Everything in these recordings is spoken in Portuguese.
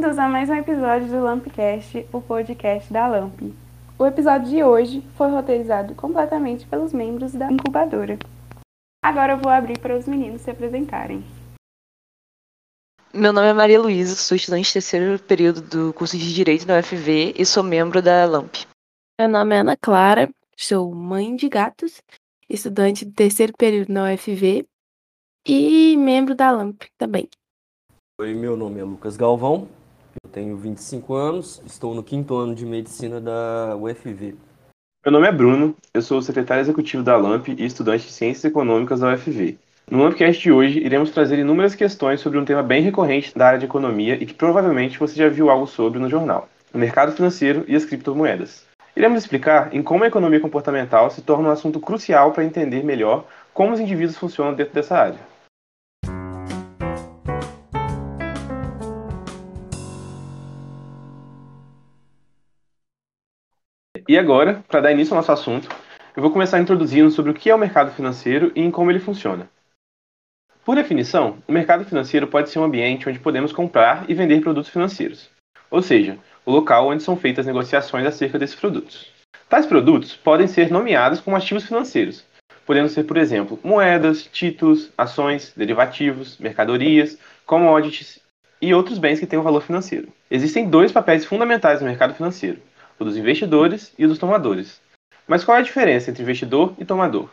Bem-vindos a mais um episódio do Lampcast, o podcast da Lamp. O episódio de hoje foi roteirizado completamente pelos membros da incubadora. Agora eu vou abrir para os meninos se apresentarem. Meu nome é Maria Luísa, sou estudante de terceiro período do curso de Direito na UFV e sou membro da LAMP. Meu nome é Ana Clara, sou mãe de gatos, estudante de terceiro período na UFV e membro da LAMP também. Oi, meu nome é Lucas Galvão, eu tenho 25 anos, estou no quinto ano de medicina da UFV. Meu nome é Bruno, eu sou o secretário executivo da LAMP e estudante de Ciências Econômicas da UFV. No Lampcast de hoje, iremos trazer inúmeras questões sobre um tema bem recorrente da área de economia e que provavelmente você já viu algo sobre no jornal: o mercado financeiro e as criptomoedas. Iremos explicar em como a economia comportamental se torna um assunto crucial para entender melhor como os indivíduos funcionam dentro dessa área. E agora, para dar início ao nosso assunto, eu vou começar introduzindo sobre o que é o mercado financeiro e em como ele funciona. Por definição, o mercado financeiro pode ser um ambiente onde podemos comprar e vender produtos financeiros, ou seja, o local onde são feitas negociações acerca desses produtos. Tais produtos podem ser nomeados como ativos financeiros, podendo ser, por exemplo, moedas, títulos, ações, derivativos, mercadorias, commodities e outros bens que têm um valor financeiro. Existem dois papéis fundamentais no mercado financeiro, o dos investidores e o dos tomadores. Mas qual é a diferença entre investidor e tomador?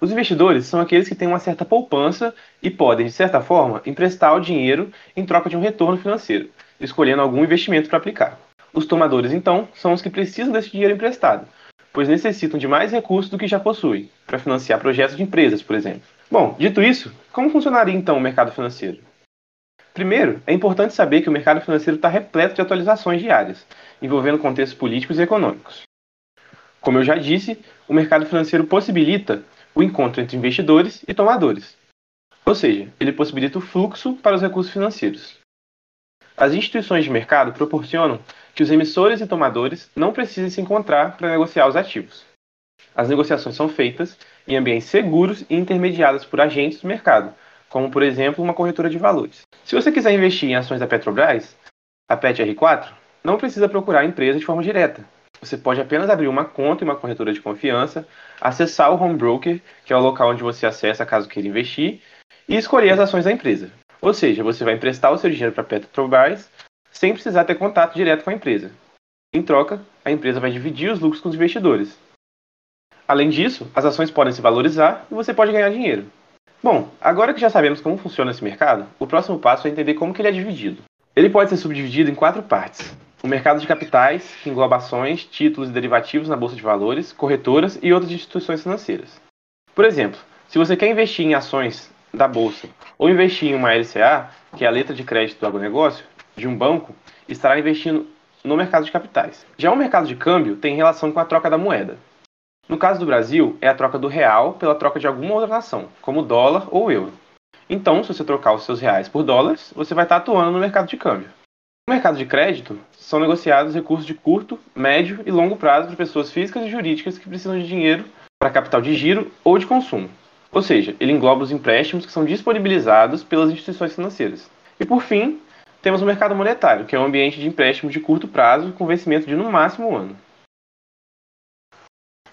Os investidores são aqueles que têm uma certa poupança e podem, de certa forma, emprestar o dinheiro em troca de um retorno financeiro, escolhendo algum investimento para aplicar. Os tomadores, então, são os que precisam desse dinheiro emprestado, pois necessitam de mais recursos do que já possuem, para financiar projetos de empresas, por exemplo. Bom, dito isso, como funcionaria então o mercado financeiro? Primeiro, é importante saber que o mercado financeiro está repleto de atualizações diárias, envolvendo contextos políticos e econômicos. Como eu já disse, o mercado financeiro possibilita o encontro entre investidores e tomadores. Ou seja, ele possibilita o fluxo para os recursos financeiros. As instituições de mercado proporcionam que os emissores e tomadores não precisem se encontrar para negociar os ativos. As negociações são feitas em ambientes seguros e intermediadas por agentes do mercado, como por exemplo uma corretora de valores. Se você quiser investir em ações da Petrobras, a PET-R4, não precisa procurar a empresa de forma direta, você pode apenas abrir uma conta em uma corretora de confiança, acessar o home broker, que é o local onde você acessa caso queira investir, e escolher as ações da empresa. Ou seja, você vai emprestar o seu dinheiro para a Petrobras sem precisar ter contato direto com a empresa. Em troca, a empresa vai dividir os lucros com os investidores. Além disso, as ações podem se valorizar e você pode ganhar dinheiro. Bom, agora que já sabemos como funciona esse mercado, o próximo passo é entender como que ele é dividido. Ele pode ser subdividido em quatro partes o mercado de capitais, que engloba ações, títulos e derivativos na bolsa de valores, corretoras e outras instituições financeiras. Por exemplo, se você quer investir em ações da bolsa ou investir em uma LCA, que é a letra de crédito do agronegócio, de um banco, estará investindo no mercado de capitais. Já o mercado de câmbio tem relação com a troca da moeda. No caso do Brasil, é a troca do real pela troca de alguma outra nação, como dólar ou euro. Então, se você trocar os seus reais por dólares, você vai estar atuando no mercado de câmbio. No mercado de crédito, são negociados recursos de curto, médio e longo prazo para pessoas físicas e jurídicas que precisam de dinheiro para capital de giro ou de consumo. Ou seja, ele engloba os empréstimos que são disponibilizados pelas instituições financeiras. E por fim, temos o mercado monetário, que é um ambiente de empréstimo de curto prazo com vencimento de no máximo um ano.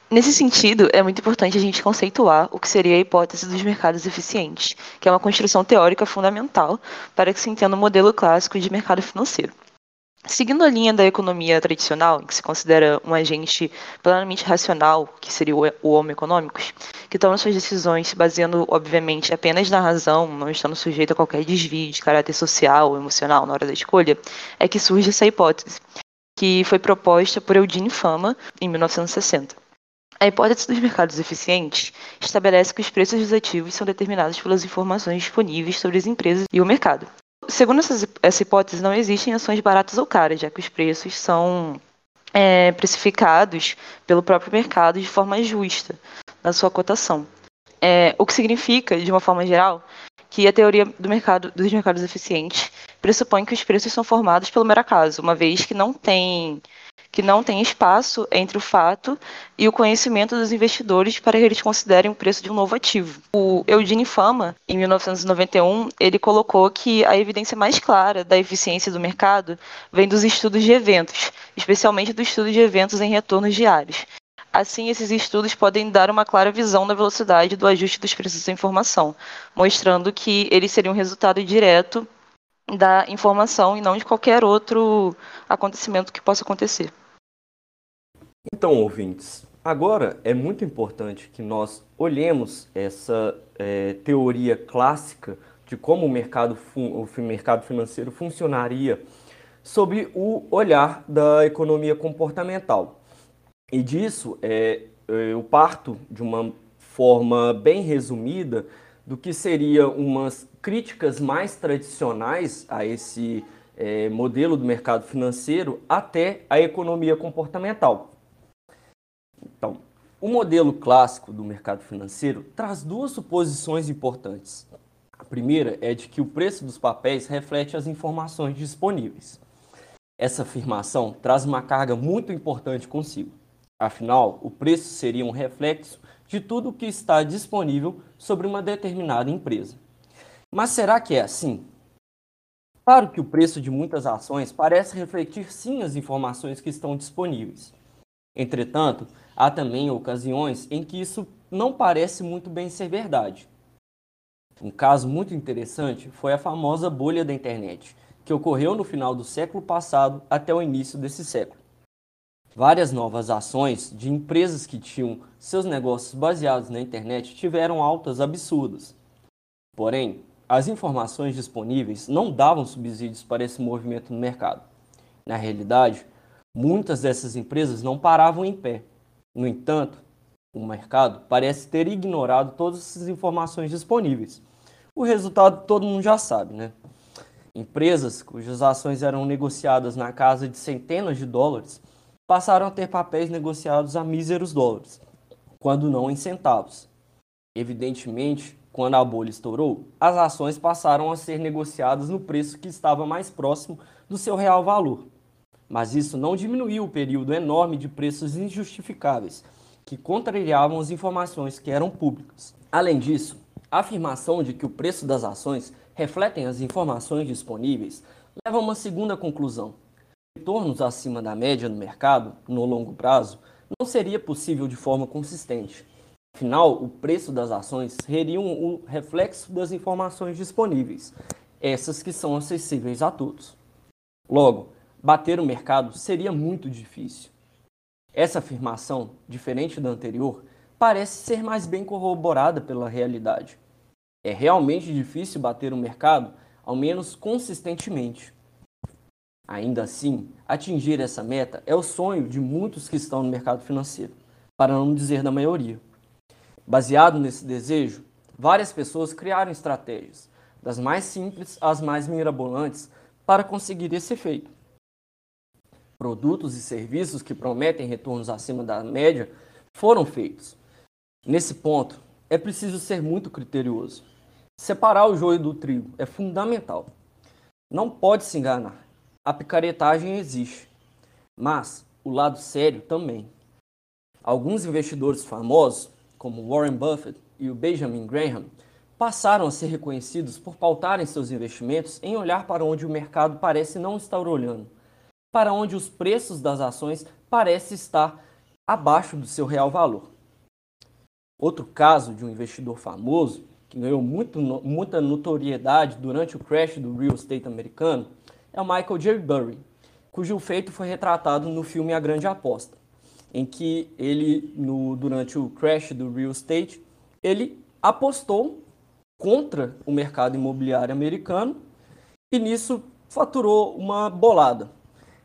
Nesse sentido, é muito importante a gente conceituar o que seria a hipótese dos mercados eficientes, que é uma construção teórica fundamental para que se entenda o modelo clássico de mercado financeiro. Seguindo a linha da economia tradicional, que se considera um agente plenamente racional, que seria o homem econômicos, que toma suas decisões se baseando, obviamente, apenas na razão, não estando sujeito a qualquer desvio de caráter social ou emocional na hora da escolha, é que surge essa hipótese, que foi proposta por Eugene Fama em 1960. A hipótese dos mercados eficientes estabelece que os preços dos ativos são determinados pelas informações disponíveis sobre as empresas e o mercado. Segundo essa hipótese, não existem ações baratas ou caras, já que os preços são é, precificados pelo próprio mercado de forma justa na sua cotação. É, o que significa, de uma forma geral, que a teoria do mercado, dos mercados eficientes pressupõe que os preços são formados pelo mero acaso, uma vez que não tem que não tem espaço entre o fato e o conhecimento dos investidores para que eles considerem o preço de um novo ativo. O Eugene Fama, em 1991, ele colocou que a evidência mais clara da eficiência do mercado vem dos estudos de eventos, especialmente do estudo de eventos em retornos diários. Assim, esses estudos podem dar uma clara visão da velocidade do ajuste dos preços da informação, mostrando que eles seriam um resultado direto da informação e não de qualquer outro acontecimento que possa acontecer. Então, ouvintes, agora é muito importante que nós olhemos essa é, teoria clássica de como o mercado, o mercado financeiro funcionaria sob o olhar da economia comportamental. E disso é, eu parto de uma forma bem resumida do que seria umas críticas mais tradicionais a esse é, modelo do mercado financeiro até a economia comportamental. Então, o modelo clássico do mercado financeiro traz duas suposições importantes. A primeira é de que o preço dos papéis reflete as informações disponíveis. Essa afirmação traz uma carga muito importante consigo. Afinal, o preço seria um reflexo de tudo o que está disponível sobre uma determinada empresa. Mas será que é assim? Claro que o preço de muitas ações parece refletir sim as informações que estão disponíveis. Entretanto, há também ocasiões em que isso não parece muito bem ser verdade. Um caso muito interessante foi a famosa bolha da internet, que ocorreu no final do século passado até o início desse século. Várias novas ações de empresas que tinham seus negócios baseados na internet tiveram altas absurdas. Porém, as informações disponíveis não davam subsídios para esse movimento no mercado. Na realidade, Muitas dessas empresas não paravam em pé. No entanto, o mercado parece ter ignorado todas essas informações disponíveis. O resultado todo mundo já sabe, né? Empresas cujas ações eram negociadas na casa de centenas de dólares passaram a ter papéis negociados a míseros dólares, quando não em centavos. Evidentemente, quando a bolha estourou, as ações passaram a ser negociadas no preço que estava mais próximo do seu real valor. Mas isso não diminuiu o período enorme de preços injustificáveis, que contrariavam as informações que eram públicas. Além disso, a afirmação de que o preço das ações refletem as informações disponíveis leva a uma segunda conclusão. Retornos acima da média no mercado, no longo prazo, não seria possível de forma consistente. Afinal, o preço das ações seria um reflexo das informações disponíveis, essas que são acessíveis a todos. Logo, bater o mercado seria muito difícil. Essa afirmação, diferente da anterior, parece ser mais bem corroborada pela realidade. É realmente difícil bater o mercado, ao menos consistentemente. Ainda assim, atingir essa meta é o sonho de muitos que estão no mercado financeiro, para não dizer da maioria. Baseado nesse desejo, várias pessoas criaram estratégias, das mais simples às mais mirabolantes, para conseguir esse efeito produtos e serviços que prometem retornos acima da média foram feitos. Nesse ponto, é preciso ser muito criterioso. Separar o joio do trigo é fundamental. Não pode se enganar. A picaretagem existe, mas o lado sério também. Alguns investidores famosos, como Warren Buffett e o Benjamin Graham, passaram a ser reconhecidos por pautarem seus investimentos em olhar para onde o mercado parece não estar olhando para onde os preços das ações parecem estar abaixo do seu real valor. Outro caso de um investidor famoso, que ganhou muito, muita notoriedade durante o crash do real estate americano, é o Michael J. Burry, cujo feito foi retratado no filme A Grande Aposta, em que ele, no, durante o crash do real estate, ele apostou contra o mercado imobiliário americano e nisso faturou uma bolada.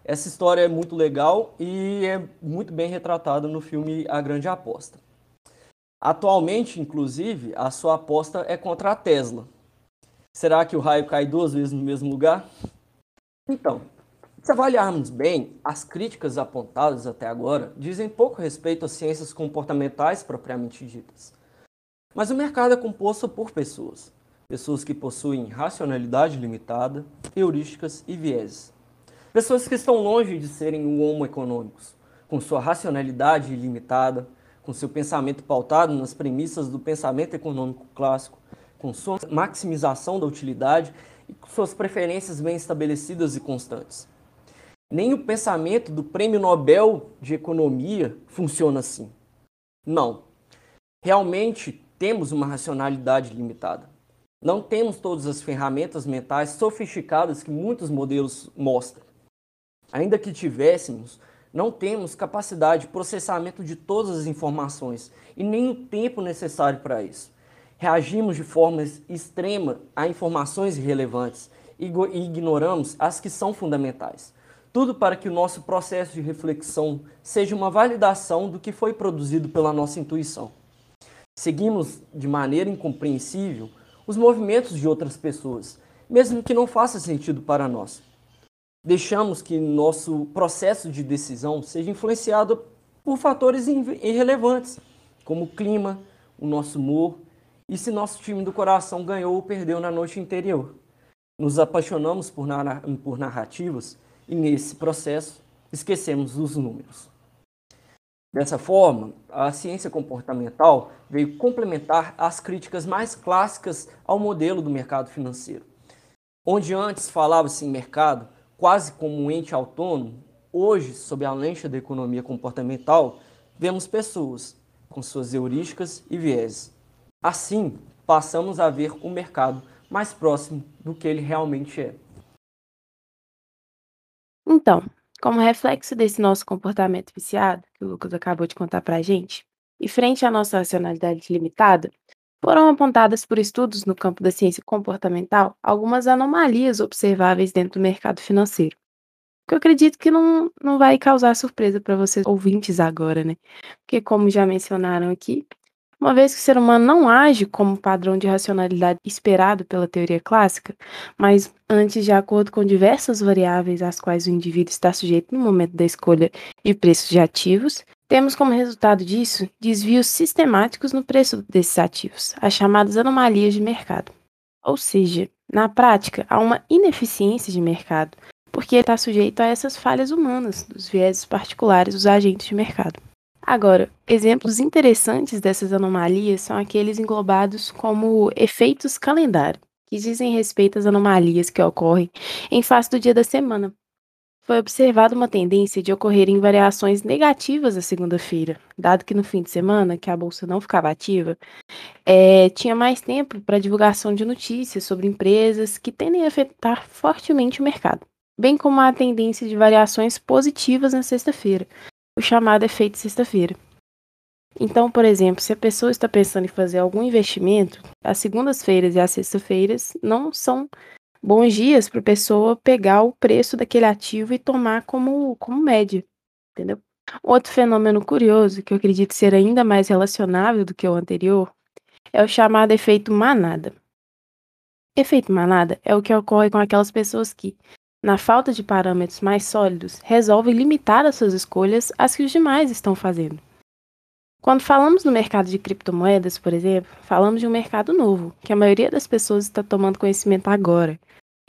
Essa história é muito legal e é muito bem retratada no filme A Grande Aposta. Atualmente, inclusive, a sua aposta é contra a Tesla. Será que o raio cai duas vezes no mesmo lugar? Então, se avaliarmos bem, as críticas apontadas até agora dizem pouco respeito às ciências comportamentais propriamente ditas. Mas o mercado é composto por pessoas, pessoas que possuem racionalidade limitada, heurísticas e vieses. Pessoas que estão longe de serem o homo econômicos, com sua racionalidade ilimitada, com seu pensamento pautado nas premissas do pensamento econômico clássico, com sua maximização da utilidade e com suas preferências bem estabelecidas e constantes. Nem o pensamento do Prêmio Nobel de Economia funciona assim. Não. Realmente temos uma racionalidade limitada. Não temos todas as ferramentas mentais sofisticadas que muitos modelos mostram. Ainda que tivéssemos, não temos capacidade de processamento de todas as informações e nem o tempo necessário para isso. Reagimos de forma extrema a informações irrelevantes e ignoramos as que são fundamentais. Tudo para que o nosso processo de reflexão seja uma validação do que foi produzido pela nossa intuição. Seguimos de maneira incompreensível os movimentos de outras pessoas, mesmo que não faça sentido para nós deixamos que nosso processo de decisão seja influenciado por fatores irrelevantes, como o clima, o nosso humor e se nosso time do coração ganhou ou perdeu na noite anterior. Nos apaixonamos por, narrativas e, nesse processo, esquecemos os números. Dessa forma, a ciência comportamental veio complementar as críticas mais clássicas ao modelo do mercado financeiro. Onde antes falava-se em mercado, quase como um ente autônomo, hoje, sob a lente da economia comportamental, vemos pessoas com suas heurísticas e vieses. Assim, passamos a ver o mercado mais próximo do que ele realmente é. Então, como reflexo desse nosso comportamento viciado, que o Lucas acabou de contar para a gente, e frente à nossa racionalidade limitada, foram apontadas por estudos no campo da ciência comportamental algumas anomalias observáveis dentro do mercado financeiro. Que eu acredito que não, não vai causar surpresa para vocês ouvintes agora, né? Porque, como já mencionaram aqui, uma vez que o ser humano não age como padrão de racionalidade esperado pela teoria clássica, mas antes de acordo com diversas variáveis às quais o indivíduo está sujeito no momento da escolha e preços de ativos, temos como resultado disso desvios sistemáticos no preço desses ativos, as chamadas anomalias de mercado. Ou seja, na prática, há uma ineficiência de mercado, porque está sujeito a essas falhas humanas, dos vieses particulares dos agentes de mercado. Agora, exemplos interessantes dessas anomalias são aqueles englobados como efeitos calendário, que dizem respeito às anomalias que ocorrem em face do dia da semana, foi observada uma tendência de ocorrerem variações negativas à segunda-feira, dado que no fim de semana, que a bolsa não ficava ativa, é, tinha mais tempo para divulgação de notícias sobre empresas que tendem a afetar fortemente o mercado, bem como a tendência de variações positivas na sexta-feira, o chamado efeito sexta-feira. Então, por exemplo, se a pessoa está pensando em fazer algum investimento, as segundas-feiras e as sextas-feiras não são bons dias para a pessoa pegar o preço daquele ativo e tomar como, como média, entendeu? Outro fenômeno curioso, que eu acredito ser ainda mais relacionável do que o anterior, é o chamado efeito manada. Efeito manada é o que ocorre com aquelas pessoas que, na falta de parâmetros mais sólidos, resolvem limitar as suas escolhas às que os demais estão fazendo. Quando falamos no mercado de criptomoedas, por exemplo, falamos de um mercado novo, que a maioria das pessoas está tomando conhecimento agora,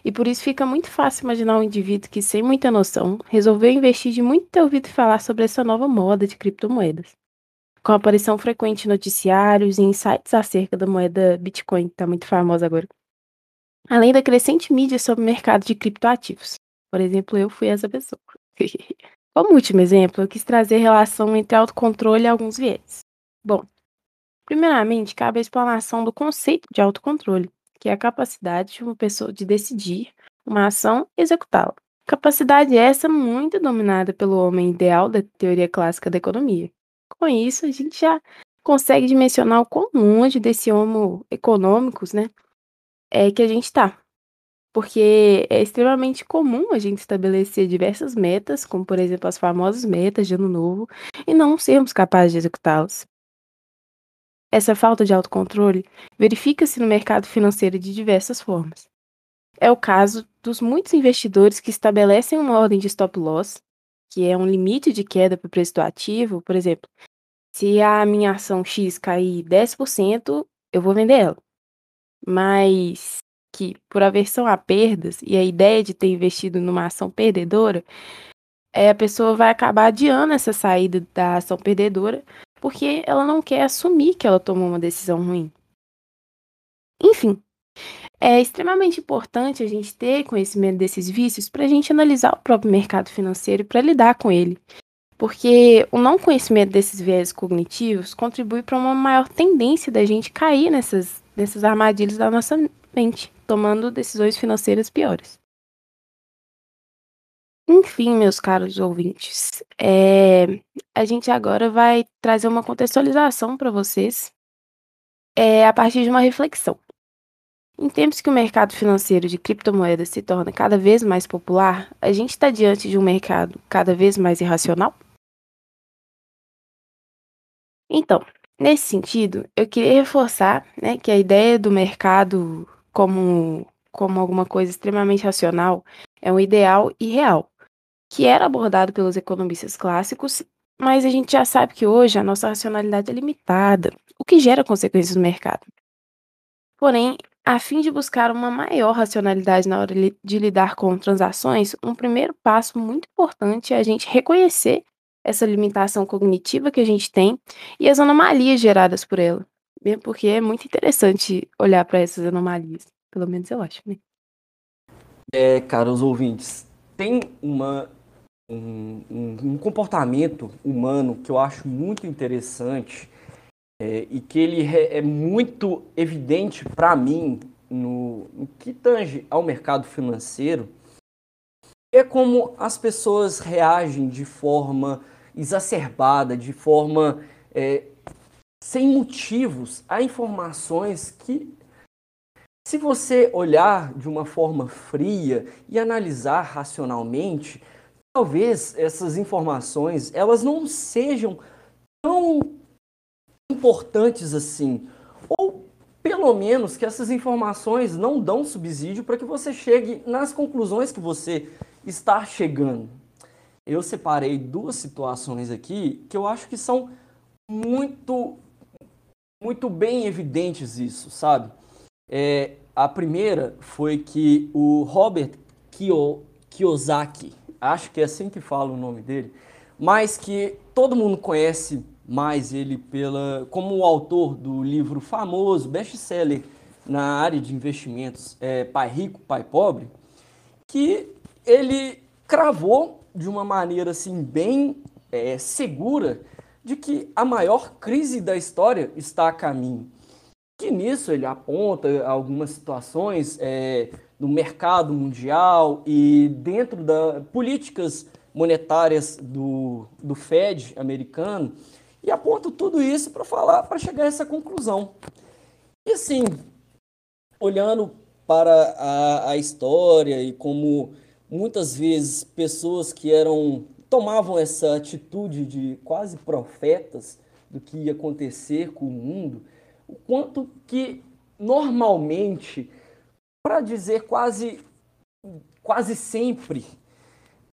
e por isso fica muito fácil imaginar um indivíduo que, sem muita noção, resolveu investir de muito ter ouvido falar sobre essa nova moda de criptomoedas. Com a aparição frequente em noticiários e sites acerca da moeda Bitcoin, que está muito famosa agora. Além da crescente mídia sobre o mercado de criptoativos. Por exemplo, eu fui essa pessoa. Como último exemplo, eu quis trazer relação entre autocontrole e alguns viés. Bom, primeiramente, cabe a explanação do conceito de autocontrole, que é a capacidade de uma pessoa de decidir uma ação e executá-la. Capacidade essa muito dominada pelo homem ideal da teoria clássica da economia. Com isso, a gente já consegue dimensionar o quão longe desse homo econômicos, né, é que a gente está. Porque é extremamente comum a gente estabelecer diversas metas, como por exemplo as famosas metas de ano novo, e não sermos capazes de executá-las. Essa falta de autocontrole verifica-se no mercado financeiro de diversas formas. É o caso dos muitos investidores que estabelecem uma ordem de stop loss, que é um limite de queda para o preço do ativo. Por exemplo, se a minha ação X cair 10%, eu vou vender ela. Mas que, por aversão a perdas e a ideia de ter investido numa ação perdedora, é, a pessoa vai acabar adiando essa saída da ação perdedora porque ela não quer assumir que ela tomou uma decisão ruim. Enfim, é extremamente importante a gente ter conhecimento desses vícios para a gente analisar o próprio mercado financeiro e para lidar com ele. Porque o não conhecimento desses viés cognitivos contribui para uma maior tendência da gente cair nessas, nessas armadilhas da nossa mente, tomando decisões financeiras piores. Enfim, meus caros ouvintes, é, a gente agora vai trazer uma contextualização para vocês é, a partir de uma reflexão. Em tempos que o mercado financeiro de criptomoedas se torna cada vez mais popular, a gente está diante de um mercado cada vez mais irracional? Então, nesse sentido, eu queria reforçar né, que a ideia do mercado como, como alguma coisa extremamente racional é um ideal irreal que era abordado pelos economistas clássicos, mas a gente já sabe que hoje a nossa racionalidade é limitada, o que gera consequências no mercado. Porém, a fim de buscar uma maior racionalidade na hora de lidar com transações, um primeiro passo muito importante é a gente reconhecer essa limitação cognitiva que a gente tem e as anomalias geradas por ela. Mesmo porque é muito interessante olhar para essas anomalias. Pelo menos eu acho, né? É, caros ouvintes, tem uma um, um, um comportamento humano que eu acho muito interessante é, e que ele é, é muito evidente para mim no, no que tange ao mercado financeiro é como as pessoas reagem de forma exacerbada, de forma é, sem motivos a informações que, se você olhar de uma forma fria e analisar racionalmente, talvez essas informações elas não sejam tão importantes assim, ou pelo menos que essas informações não dão subsídio para que você chegue nas conclusões que você está chegando. Eu separei duas situações aqui que eu acho que são muito muito bem evidentes isso, sabe? É, a primeira foi que o Robert Kiyosaki, acho que é assim que fala o nome dele, mas que todo mundo conhece mais ele pela como o autor do livro famoso, best-seller na área de investimentos, é, Pai Rico, Pai Pobre, que ele cravou de uma maneira assim bem é, segura de que a maior crise da história está a caminho. Que nisso ele aponta algumas situações é, no mercado mundial e dentro das políticas monetárias do, do Fed americano e aponta tudo isso para falar, para chegar a essa conclusão. E assim, olhando para a, a história e como muitas vezes pessoas que eram tomavam essa atitude de quase profetas do que ia acontecer com o mundo, o quanto que normalmente para dizer quase, quase sempre,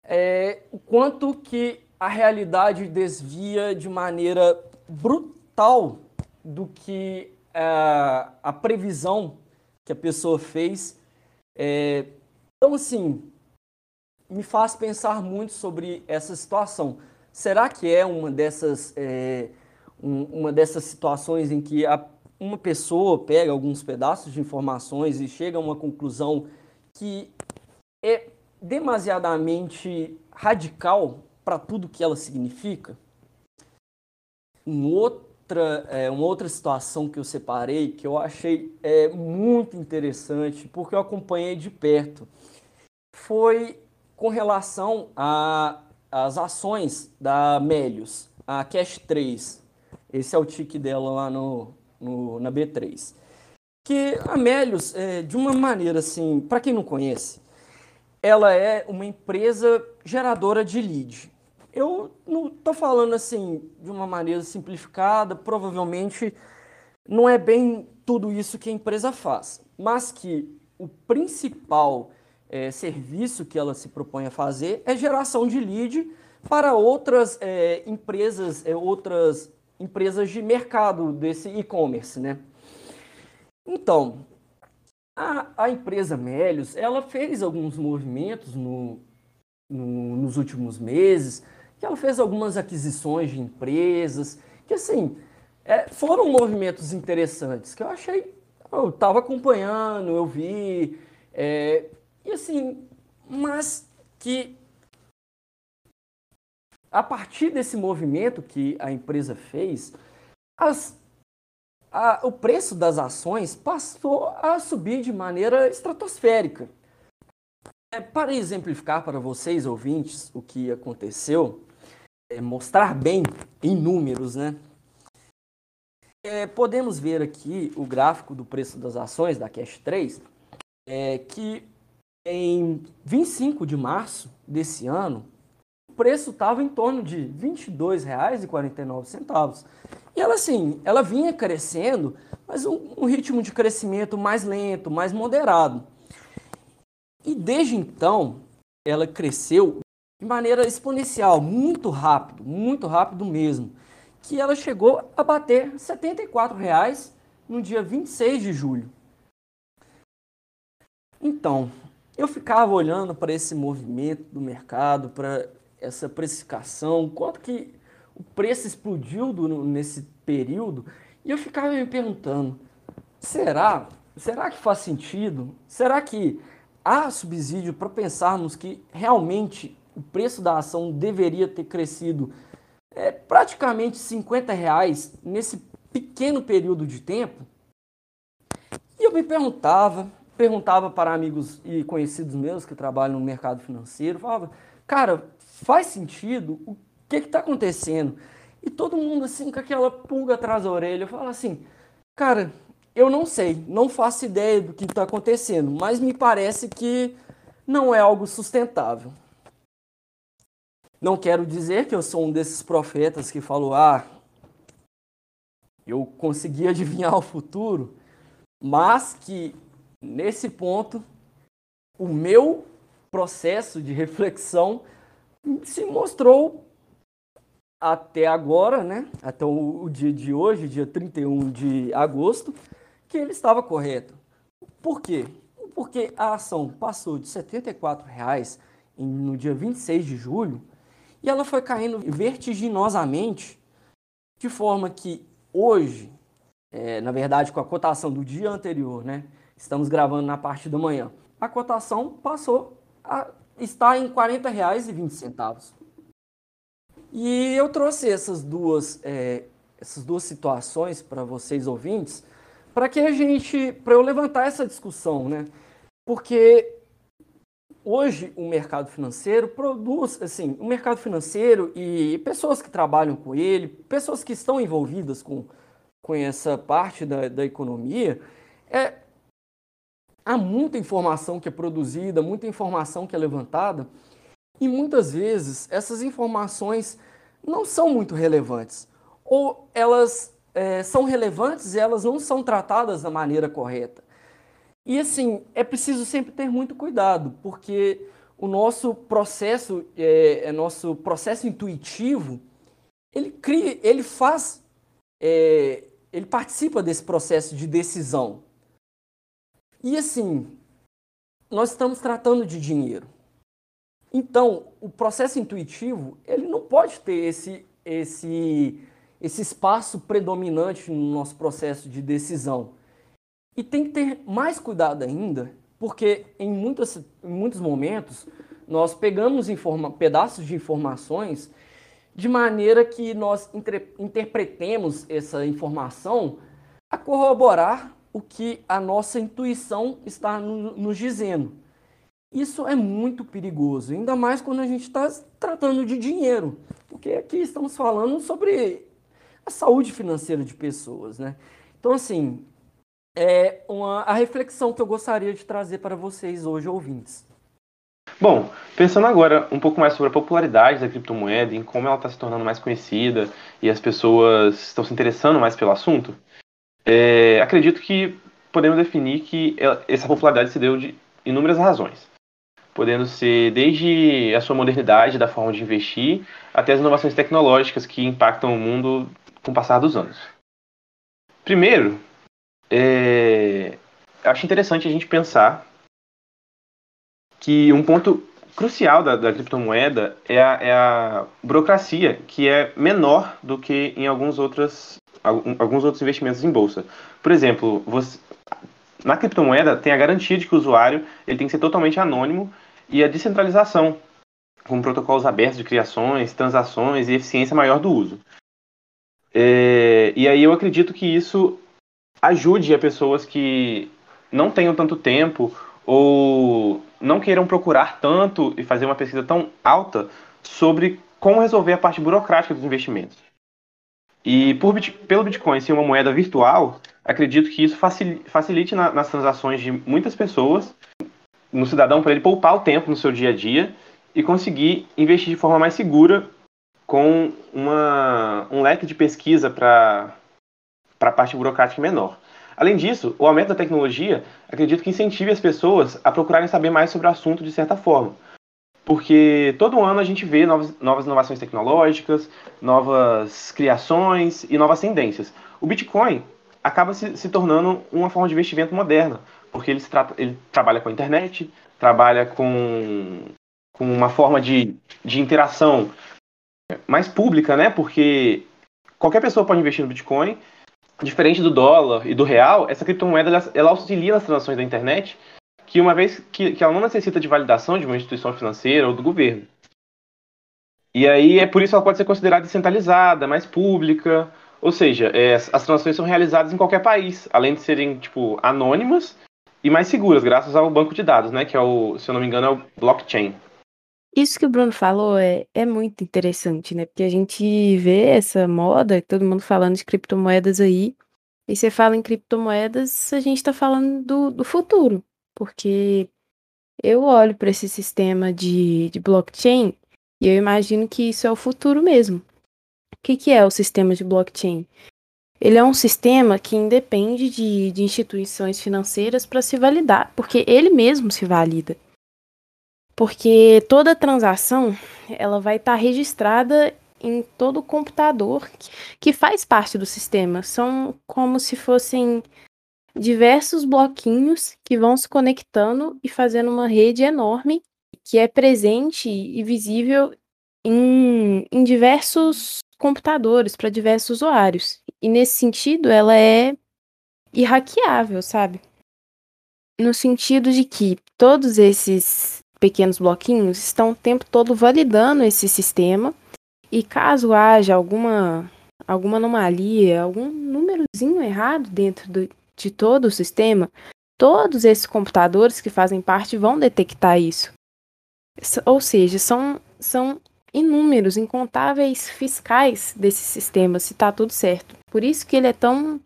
é, o quanto que a realidade desvia de maneira brutal do que a, é, a previsão que a pessoa fez. É, então, assim, me faz pensar muito sobre essa situação. Será que é uma dessas, é, um, uma dessas situações em que a uma pessoa pega alguns pedaços de informações e chega a uma conclusão que é demasiadamente radical para tudo que ela significa. Um outra, é, uma outra situação que eu separei que eu achei é, muito interessante, porque eu acompanhei de perto, foi com relação às ações da Melius, a Cash 3. Esse é o tique dela lá no, no, na B3. Que a Melius, é, de uma maneira assim, para quem não conhece, ela é uma empresa geradora de lead. Eu não estou falando assim de uma maneira simplificada, provavelmente não é bem tudo isso que a empresa faz, mas que o principal é, serviço que ela se propõe a fazer é geração de lead para outras é, empresas, é, outras empresas de mercado desse e-commerce, né? Então, A, a empresa Melios, ela fez alguns movimentos no, no, nos últimos meses, que ela fez algumas aquisições de empresas, que assim, é, foram movimentos interessantes, que eu achei, eu estava acompanhando, eu vi, é, e assim, mas que a partir desse movimento que a empresa fez, as, a, o preço das ações passou a subir de maneira estratosférica. É, para exemplificar para vocês, ouvintes, o que aconteceu, é, mostrar bem em números, né? É, podemos ver aqui o gráfico do preço das ações da Cash 3, é, que em 25 de março desse ano, o preço estava em torno de R$ 22,49. E ela, assim, ela vinha crescendo, mas um, um ritmo de crescimento mais lento, mais moderado. E desde então, ela cresceu de maneira exponencial, muito rápido, muito rápido mesmo, que ela chegou a bater R$ 74,00 no dia 26 de julho. Então, eu ficava olhando para esse movimento do mercado, para essa precificação, quanto que o preço explodiu do, nesse período, e eu ficava me perguntando, será? Será que faz sentido? Será que há subsídio para pensarmos que realmente o preço da ação deveria ter crescido é, praticamente 50 reais nesse pequeno período de tempo? E eu me perguntava, perguntava para amigos e conhecidos meus que trabalham no mercado financeiro, falava, cara, faz sentido? O que está acontecendo? E todo mundo assim com aquela pulga atrás da orelha, fala assim, cara, eu não sei, não faço ideia do que está acontecendo, mas me parece que não é algo sustentável. Não quero dizer que eu sou um desses profetas que falou, ah, eu consegui adivinhar o futuro, mas que nesse ponto o meu processo de reflexão se mostrou até agora, né, até o, o dia de hoje, dia 31 de agosto, que ele estava correto. Por quê? Porque a ação passou de R$ 74,00 no dia 26 de julho e ela foi caindo vertiginosamente, de forma que hoje, é, na verdade com a cotação do dia anterior, né, estamos gravando na parte da manhã, a cotação passou a estar em R$ 40,20. E eu trouxe essas duas, é, essas duas situações para vocês ouvintes, para que a gente, para eu levantar essa discussão, né? Porque hoje o mercado financeiro produz, assim, o mercado financeiro e pessoas que trabalham com ele, pessoas que estão envolvidas com, com essa parte da, da economia, é, há muita informação que é produzida, muita informação que é levantada, e muitas vezes essas informações não são muito relevantes, ou elas é, são relevantes e elas não são tratadas da maneira correta. E assim, é preciso sempre ter muito cuidado, porque o nosso processo, é, é nosso processo intuitivo, ele cria, ele faz, é, ele participa desse processo de decisão. E assim, nós estamos tratando de dinheiro. Então, o processo intuitivo, ele não pode ter esse, esse esse espaço predominante no nosso processo de decisão. E tem que ter mais cuidado ainda, porque em, muitas, em muitos momentos nós pegamos pedaços de informações de maneira que nós interpretemos essa informação a corroborar o que a nossa intuição está no, nos dizendo. Isso é muito perigoso, ainda mais quando a gente está tratando de dinheiro, porque aqui estamos falando sobre a saúde financeira de pessoas, né? Então, assim, é uma, a reflexão que eu gostaria de trazer para vocês hoje, ouvintes. Bom, pensando agora um pouco mais sobre a popularidade da criptomoeda, em como ela está se tornando mais conhecida e as pessoas estão se interessando mais pelo assunto, é, acredito que podemos definir que essa popularidade se deu de inúmeras razões, podendo ser desde a sua modernidade da forma de investir até as inovações tecnológicas que impactam o mundo com o passar dos anos. Primeiro, é, acho interessante a gente pensar que um ponto crucial da, da criptomoeda é a, é a, burocracia, que é menor do que em alguns outros, alguns outros investimentos em bolsa. Por exemplo, você, na criptomoeda tem a garantia de que o usuário ele tem que ser totalmente anônimo e a descentralização, com protocolos abertos de criações, transações e eficiência maior do uso. É, e aí eu acredito que isso ajude a pessoas que não tenham tanto tempo ou não queiram procurar tanto e fazer uma pesquisa tão alta sobre como resolver a parte burocrática dos investimentos. E por, pelo Bitcoin ser uma moeda virtual, acredito que isso facilite na, nas transações de muitas pessoas, no cidadão, para ele poupar o tempo no seu dia a dia e conseguir investir de forma mais segura com uma, um leque de pesquisa para a parte burocrática menor. Além disso, o aumento da tecnologia acredito que incentive as pessoas a procurarem saber mais sobre o assunto de certa forma. Porque todo ano a gente vê novas, novas inovações tecnológicas, novas criações e novas tendências. O Bitcoin acaba se, se tornando uma forma de investimento moderna, porque ele, trata, ele trabalha com a internet, trabalha com, com uma forma de, de interação mais pública, né? Porque qualquer pessoa pode investir no Bitcoin diferente do dólar e do real, essa criptomoeda ela, auxilia nas transações da internet, que uma vez que, que ela não necessita de validação de uma instituição financeira ou do governo. E aí é por isso que ela pode ser considerada descentralizada, mais pública, ou seja, é, as transações são realizadas em qualquer país, além de serem tipo anônimas e mais seguras, graças ao banco de dados, né, que é o, se eu não me engano, é o blockchain. Isso que o Bruno falou é, é muito interessante, né? Porque a gente vê essa moda, todo mundo falando de criptomoedas aí, e você fala em criptomoedas, a gente está falando do, do futuro, porque eu olho para esse sistema de, de blockchain e eu imagino que isso é o futuro mesmo. O que, que é o sistema de blockchain? Ele é um sistema que independe de, de instituições financeiras para se validar, porque ele mesmo se valida porque toda transação ela vai estar tá registrada em todo computador que faz parte do sistema. São como se fossem diversos bloquinhos que vão se conectando e fazendo uma rede enorme que é presente e visível em, em diversos computadores para diversos usuários. E nesse sentido, ela é irraqueável, sabe? No sentido de que todos esses pequenos bloquinhos estão o tempo todo validando esse sistema e caso haja alguma alguma anomalia, algum númerozinho errado dentro do, de todo o sistema, todos esses computadores que fazem parte vão detectar isso. Ou seja, são, são inúmeros, incontáveis fiscais desse sistema, se está tudo certo. Por isso que ele é tão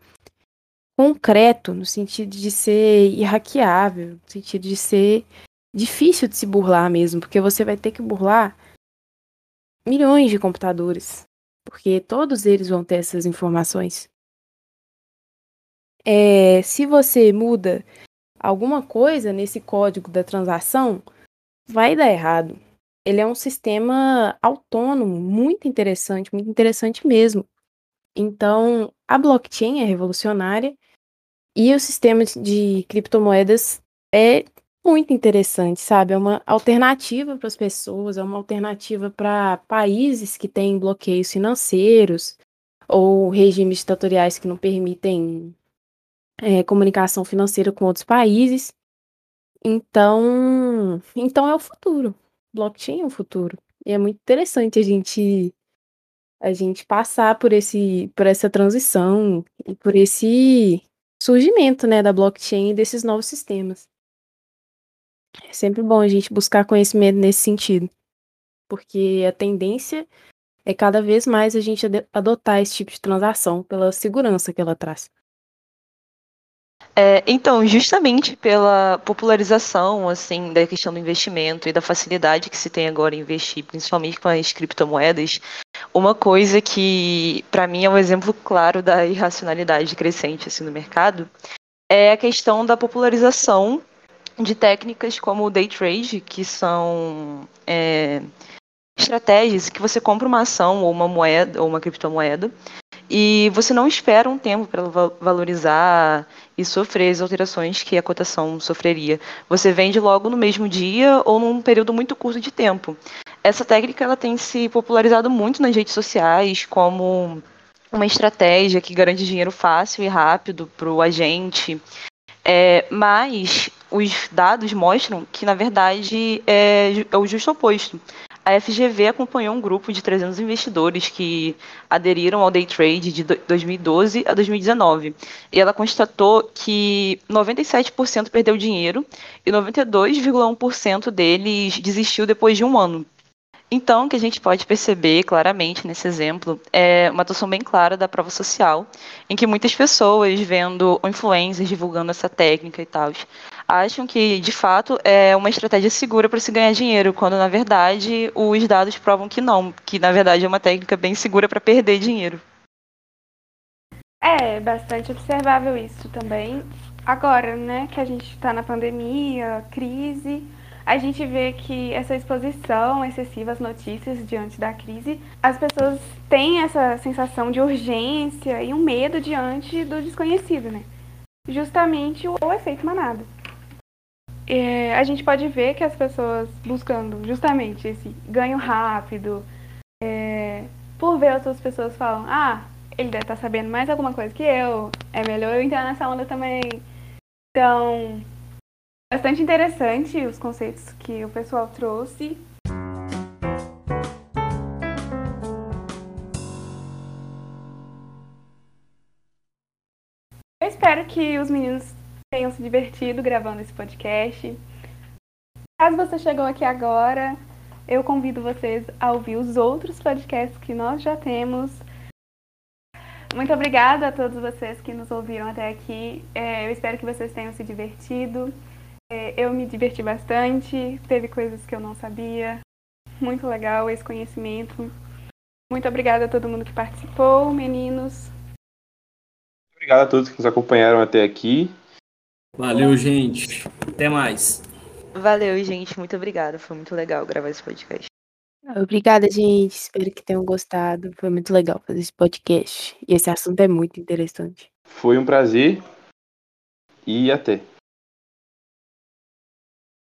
concreto, no sentido de ser irraqueável, no sentido de ser difícil de se burlar mesmo, porque você vai ter que burlar milhões de computadores, porque todos eles vão ter essas informações. É, se você muda alguma coisa nesse código da transação, vai dar errado. Ele é um sistema autônomo, muito interessante, muito interessante mesmo. Então, a blockchain é revolucionária e o sistema de criptomoedas é muito interessante, sabe? É uma alternativa para as pessoas, é uma alternativa para países que têm bloqueios financeiros ou regimes ditatoriais que não permitem é, comunicação financeira com outros países. Então, então é o futuro. Blockchain é o futuro. E é muito interessante a gente a gente passar por esse por essa transição e por esse surgimento, né, da blockchain e desses novos sistemas. É sempre bom a gente buscar conhecimento nesse sentido, porque a tendência é cada vez mais a gente adotar esse tipo de transação pela segurança que ela traz. É, então, justamente pela popularização assim da questão do investimento e da facilidade que se tem agora em investir, principalmente com as criptomoedas, uma coisa que para mim é um exemplo claro da irracionalidade crescente assim no mercado é a questão da popularização de técnicas como o day trade, que são é, estratégias que você compra uma ação ou uma moeda ou uma criptomoeda e você não espera um tempo para valorizar e sofrer as alterações que a cotação sofreria. Você vende logo no mesmo dia ou num período muito curto de tempo. Essa técnica ela tem se popularizado muito nas redes sociais como uma estratégia que garante dinheiro fácil e rápido para o agente. É, mas os dados mostram que, na verdade, é, é o justo oposto a FGV acompanhou um grupo de 300 investidores que aderiram ao day trade de 2012 a 2019. E ela constatou que 97% perdeu dinheiro e 92,1% deles desistiu depois de um ano. Então, o que a gente pode perceber claramente nesse exemplo é uma atuação bem clara da prova social, em que muitas pessoas, vendo influencers divulgando essa técnica e tal, acham que, de fato, é uma estratégia segura para se ganhar dinheiro, quando, na verdade, os dados provam que não, que, na verdade, é uma técnica bem segura para perder dinheiro. É, bastante observável isso também. Agora, né, que a gente está na pandemia, crise, a gente vê que essa exposição excessiva às notícias diante da crise, as pessoas têm essa sensação de urgência e um medo diante do desconhecido, né? Justamente o, o efeito manada. É, a gente pode ver que as pessoas buscando justamente esse ganho rápido, é, por ver outras pessoas falam, ah, ele deve estar tá sabendo mais alguma coisa que eu, é melhor eu entrar nessa onda também. Então, bastante interessante os conceitos que o pessoal trouxe. Eu espero que os meninos tenham se divertido gravando esse podcast. Caso você chegou aqui agora, eu convido vocês a ouvir os outros podcasts que nós já temos. Muito obrigada a todos vocês que nos ouviram até aqui. É, eu espero que vocês tenham se divertido. É, eu me diverti bastante, teve coisas que eu não sabia. Muito legal esse conhecimento. Muito obrigada a todo mundo que participou, meninos. Obrigado a todos que nos acompanharam até aqui. Valeu, gente. Até mais. Valeu, gente. Muito obrigada. Foi muito legal gravar esse podcast. Obrigada, gente. Espero que tenham gostado. Foi muito legal fazer esse podcast. E esse assunto é muito interessante. Foi um prazer e até.